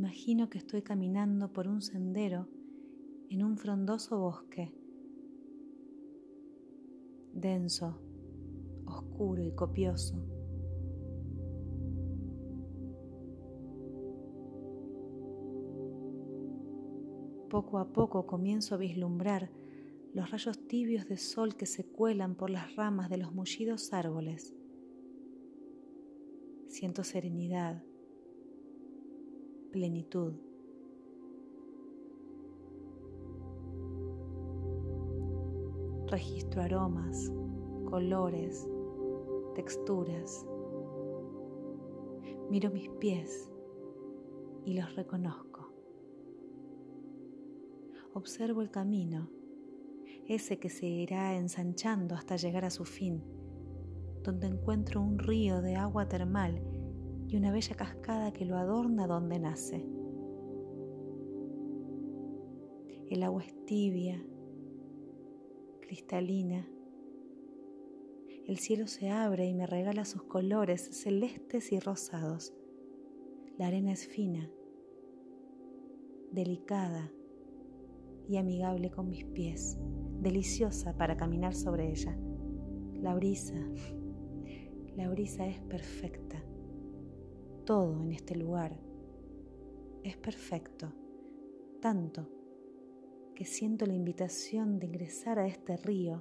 imagino que estoy caminando por un sendero en un frondoso bosque, denso, oscuro y copioso. Poco a poco comienzo a vislumbrar los rayos tibios de sol que se cuelan por las ramas de los mullidos árboles. Siento serenidad, plenitud. Registro aromas, colores, texturas. Miro mis pies y los reconozco. Observo el camino, ese que se irá ensanchando hasta llegar a su fin, donde encuentro un río de agua termal y una bella cascada que lo adorna donde nace. El agua es tibia, cristalina. El cielo se abre y me regala sus colores celestes y rosados. La arena es fina, delicada y amigable con mis pies, deliciosa para caminar sobre ella. La brisa, la brisa es perfecta todo en este lugar es perfecto, tanto que siento la invitación de ingresar a este río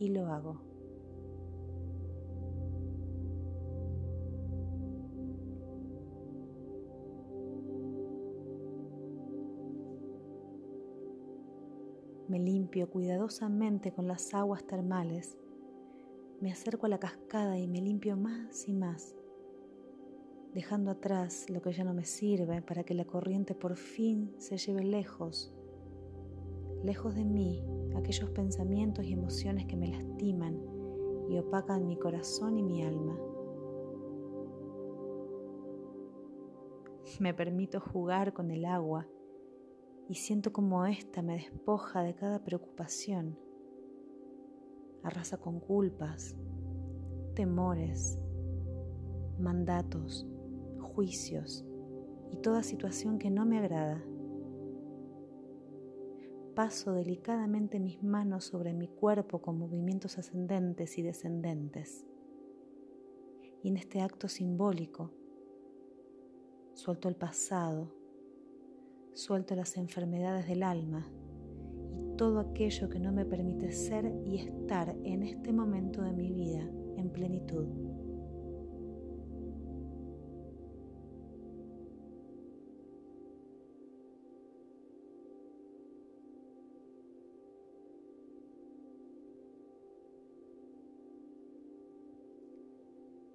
y lo hago. Me limpio cuidadosamente con las aguas termales, me acerco a la cascada y me limpio más y más dejando atrás lo que ya no me sirve para que la corriente por fin se lleve lejos, lejos de mí aquellos pensamientos y emociones que me lastiman y opacan mi corazón y mi alma. Me permito jugar con el agua y siento como ésta me despoja de cada preocupación, arrasa con culpas, temores, mandatos, juicios y toda situación que no me agrada. Paso delicadamente mis manos sobre mi cuerpo con movimientos ascendentes y descendentes. Y en este acto simbólico, suelto el pasado, suelto las enfermedades del alma y todo aquello que no me permite ser y estar en este momento de mi vida en plenitud.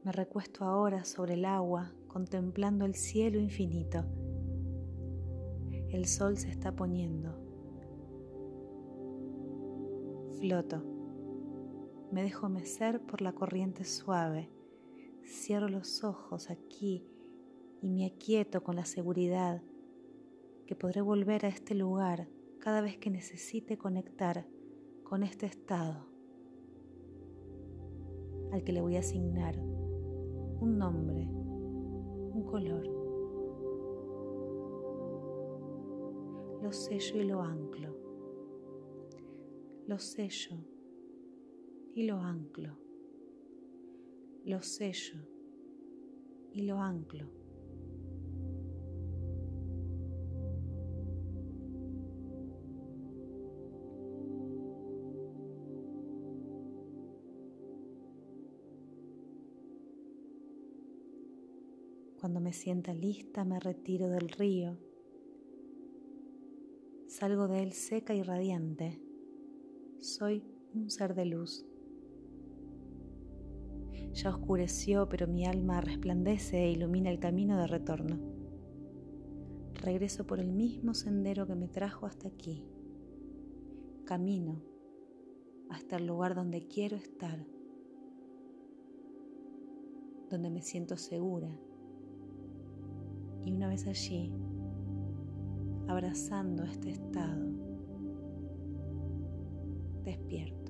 Me recuesto ahora sobre el agua contemplando el cielo infinito. El sol se está poniendo. Floto. Me dejo mecer por la corriente suave. Cierro los ojos aquí y me aquieto con la seguridad que podré volver a este lugar cada vez que necesite conectar con este estado al que le voy a asignar un nombre, un color. Lo sello y lo anclo. Lo sello y lo anclo. Lo sello y lo anclo. Cuando me sienta lista me retiro del río. Salgo de él seca y radiante. Soy un ser de luz. Ya oscureció, pero mi alma resplandece e ilumina el camino de retorno. Regreso por el mismo sendero que me trajo hasta aquí. Camino hasta el lugar donde quiero estar, donde me siento segura y una vez allí, abrazando este estado, despierto.